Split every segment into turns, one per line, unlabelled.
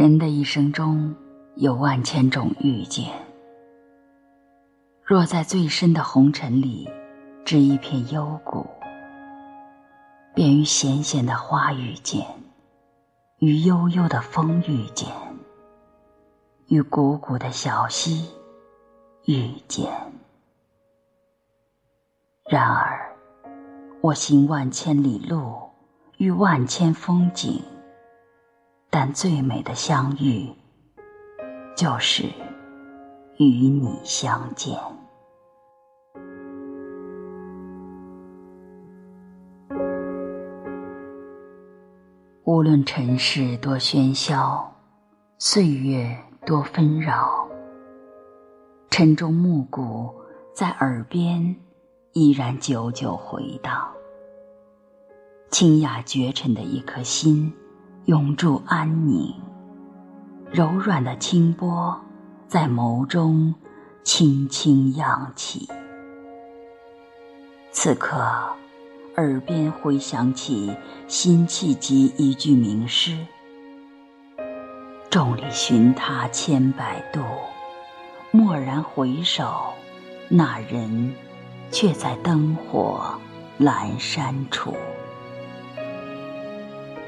人的一生中有万千种遇见，若在最深的红尘里织一片幽谷，便与闲闲的花遇见，与悠悠的风遇见，与汩汩的小溪遇见。然而，我行万千里路，遇万千风景。但最美的相遇，就是与你相见。无论尘世多喧嚣，岁月多纷扰，晨钟暮鼓在耳边依然久久回荡。清雅绝尘的一颗心。永驻安宁，柔软的清波在眸中轻轻漾起。此刻，耳边回响起辛弃疾一句名诗：“众里寻他千百度，蓦然回首，那人却在灯火阑珊处。”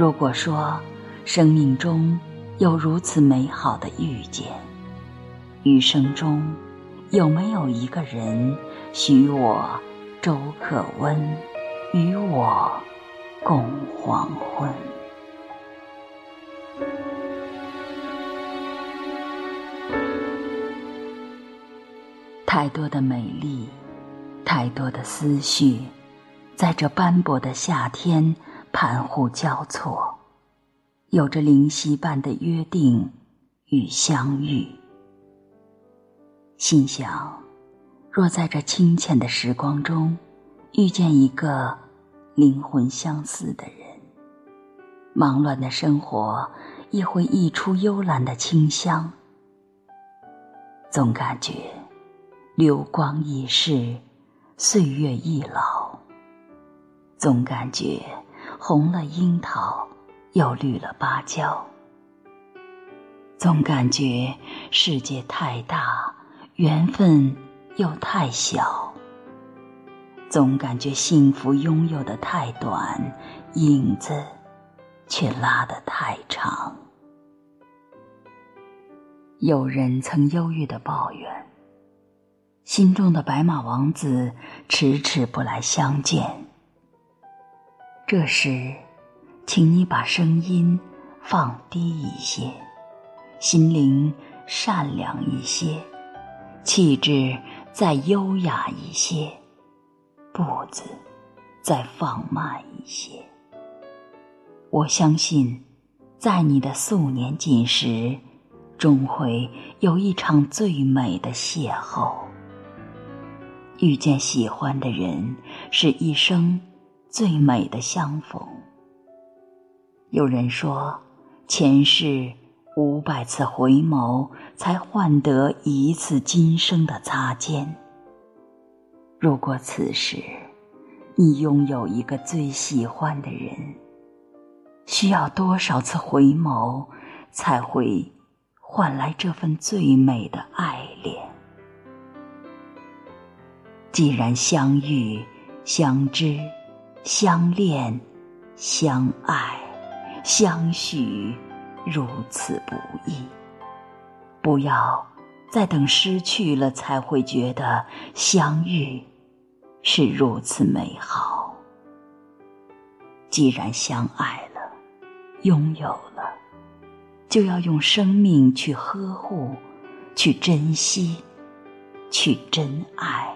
如果说生命中有如此美好的遇见，余生中有没有一个人许我粥可温，与我共黄昏？太多的美丽，太多的思绪，在这斑驳的夏天。盘户交错，有着灵犀般的约定与相遇。心想，若在这清浅的时光中遇见一个灵魂相似的人，忙乱的生活亦会溢出幽兰的清香。总感觉流光易逝，岁月易老。总感觉。红了樱桃，又绿了芭蕉。总感觉世界太大，缘分又太小。总感觉幸福拥有的太短，影子却拉得太长。有人曾忧郁的抱怨，心中的白马王子迟迟不来相见。这时，请你把声音放低一些，心灵善良一些，气质再优雅一些，步子再放慢一些。我相信，在你的素年锦时，终会有一场最美的邂逅。遇见喜欢的人，是一生。最美的相逢。有人说，前世五百次回眸，才换得一次今生的擦肩。如果此时你拥有一个最喜欢的人，需要多少次回眸，才会换来这份最美的爱恋？既然相遇，相知。相恋、相爱、相许，如此不易。不要再等失去了，才会觉得相遇是如此美好。既然相爱了，拥有了，就要用生命去呵护，去珍惜，去珍爱。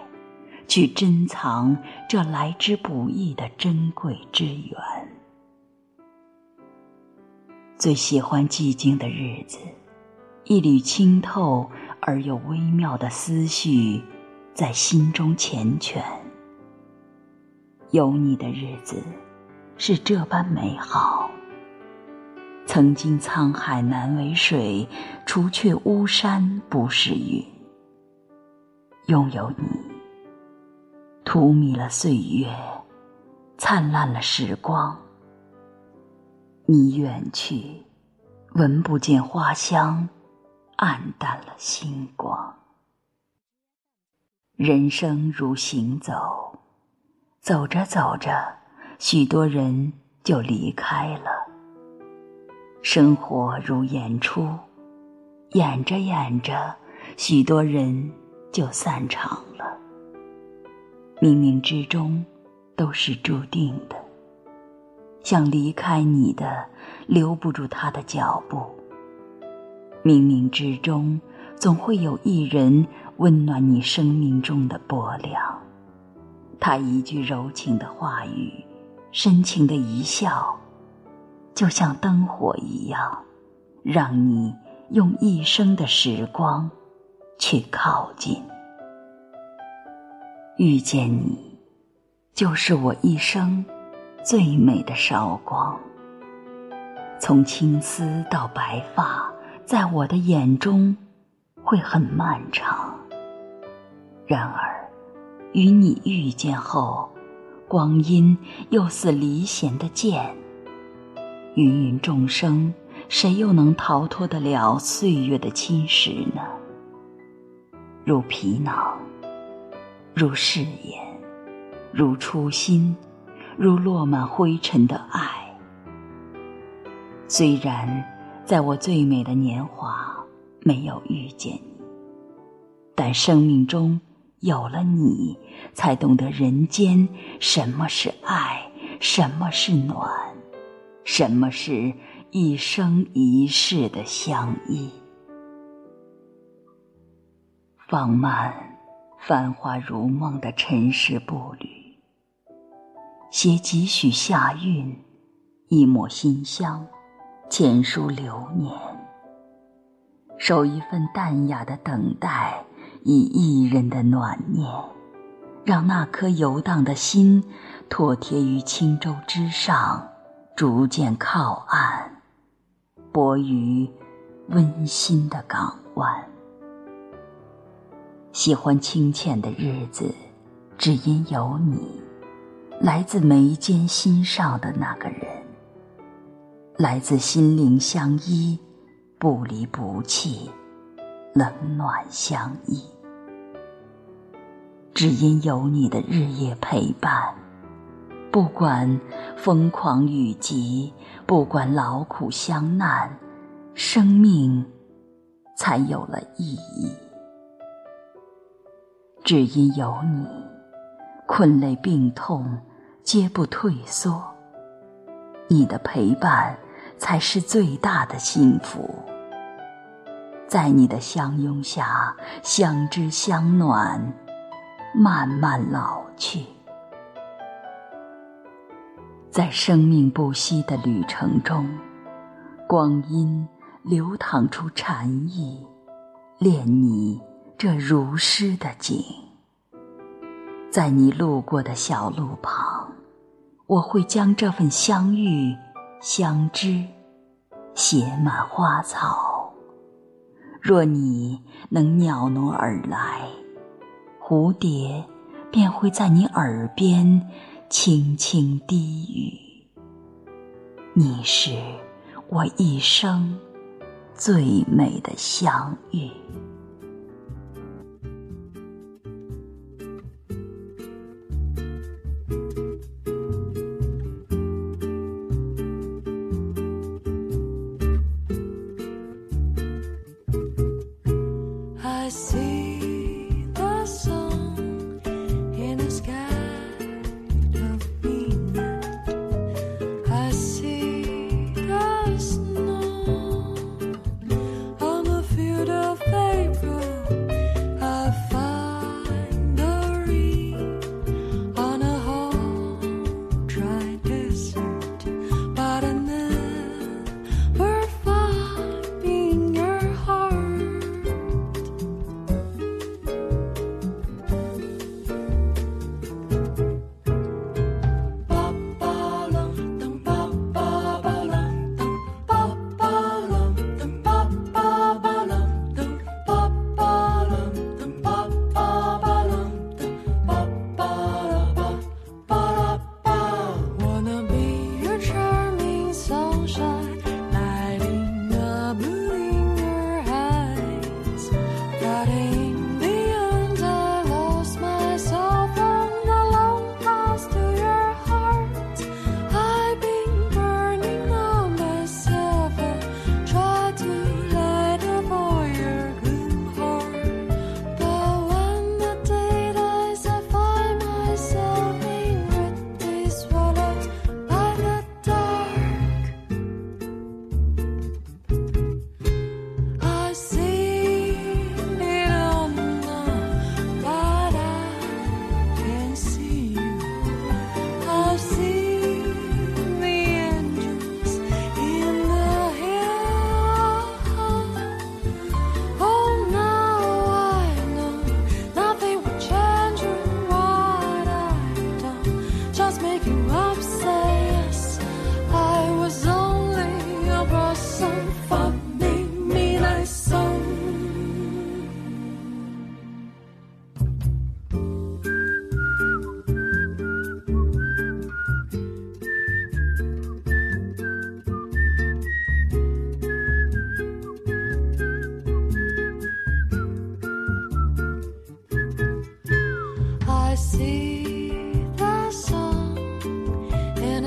去珍藏这来之不易的珍贵之缘。最喜欢寂静的日子，一缕清透而又微妙的思绪在心中缱绻。有你的日子是这般美好。曾经沧海难为水，除却巫山不是云。拥有你。荼蘼了岁月，灿烂了时光。你远去，闻不见花香，黯淡了星光。人生如行走，走着走着，许多人就离开了；生活如演出，演着演着，许多人就散场了。冥冥之中，都是注定的。想离开你的，留不住他的脚步。冥冥之中，总会有一人温暖你生命中的薄凉。他一句柔情的话语，深情的一笑，就像灯火一样，让你用一生的时光去靠近。遇见你，就是我一生最美的韶光。从青丝到白发，在我的眼中会很漫长。然而，与你遇见后，光阴又似离弦的箭。芸芸众生，谁又能逃脱得了岁月的侵蚀呢？如皮囊。如誓言，如初心，如落满灰尘的爱。虽然在我最美的年华没有遇见你，但生命中有了你，才懂得人间什么是爱，什么是暖，什么是一生一世的相依。放慢。繁华如梦的尘世步履，携几许夏韵，一抹馨香，浅书流年。守一份淡雅的等待，以一人的暖念，让那颗游荡的心，妥帖于轻舟之上，逐渐靠岸，泊于温馨的港湾。喜欢清浅的日子，只因有你，来自眉间心上的那个人，来自心灵相依，不离不弃，冷暖相依。只因有你的日夜陪伴，不管疯狂雨急，不管劳苦相难，生命才有了意义。只因有你，困累病痛皆不退缩。你的陪伴才是最大的幸福。在你的相拥下，相知相暖，慢慢老去。在生命不息的旅程中，光阴流淌出禅意，恋你。这如诗的景，在你路过的小路旁，我会将这份相遇、相知写满花草。若你能袅娜而来，蝴蝶便会在你耳边轻轻低语。你是我一生最美的相遇。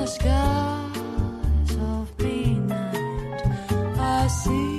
the scars of midnight. I see